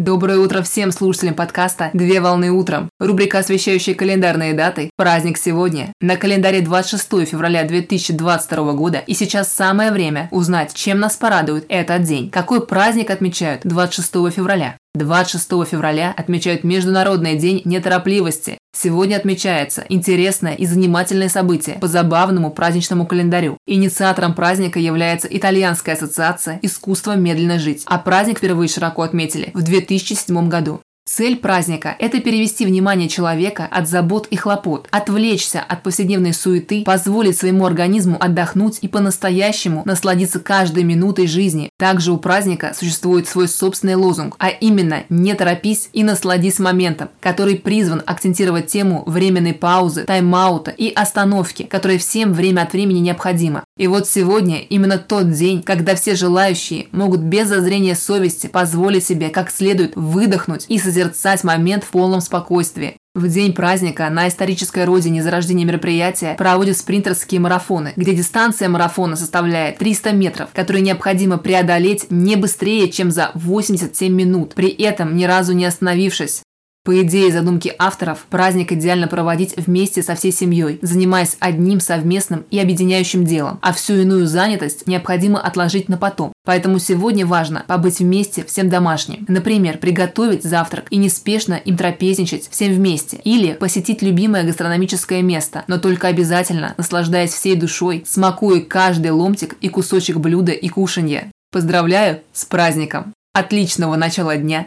Доброе утро всем слушателям подкаста «Две волны утром». Рубрика, освещающая календарные даты. Праздник сегодня. На календаре 26 февраля 2022 года. И сейчас самое время узнать, чем нас порадует этот день. Какой праздник отмечают 26 февраля? 26 февраля отмечают Международный день неторопливости. Сегодня отмечается интересное и занимательное событие по забавному праздничному календарю. Инициатором праздника является Итальянская ассоциация искусства медленно жить, а праздник впервые широко отметили в 2007 году. Цель праздника – это перевести внимание человека от забот и хлопот, отвлечься от повседневной суеты, позволить своему организму отдохнуть и по-настоящему насладиться каждой минутой жизни. Также у праздника существует свой собственный лозунг, а именно «не торопись и насладись моментом», который призван акцентировать тему временной паузы, тайм-аута и остановки, которая всем время от времени необходима. И вот сегодня именно тот день, когда все желающие могут без зазрения совести позволить себе как следует выдохнуть и созерцать момент в полном спокойствии. В день праздника на исторической родине зарождения мероприятия проводят спринтерские марафоны, где дистанция марафона составляет 300 метров, которые необходимо преодолеть не быстрее, чем за 87 минут, при этом ни разу не остановившись. По идее задумки авторов, праздник идеально проводить вместе со всей семьей, занимаясь одним совместным и объединяющим делом, а всю иную занятость необходимо отложить на потом. Поэтому сегодня важно побыть вместе всем домашним. Например, приготовить завтрак и неспешно им трапезничать всем вместе. Или посетить любимое гастрономическое место, но только обязательно наслаждаясь всей душой, смакуя каждый ломтик и кусочек блюда и кушанья. Поздравляю с праздником! Отличного начала дня!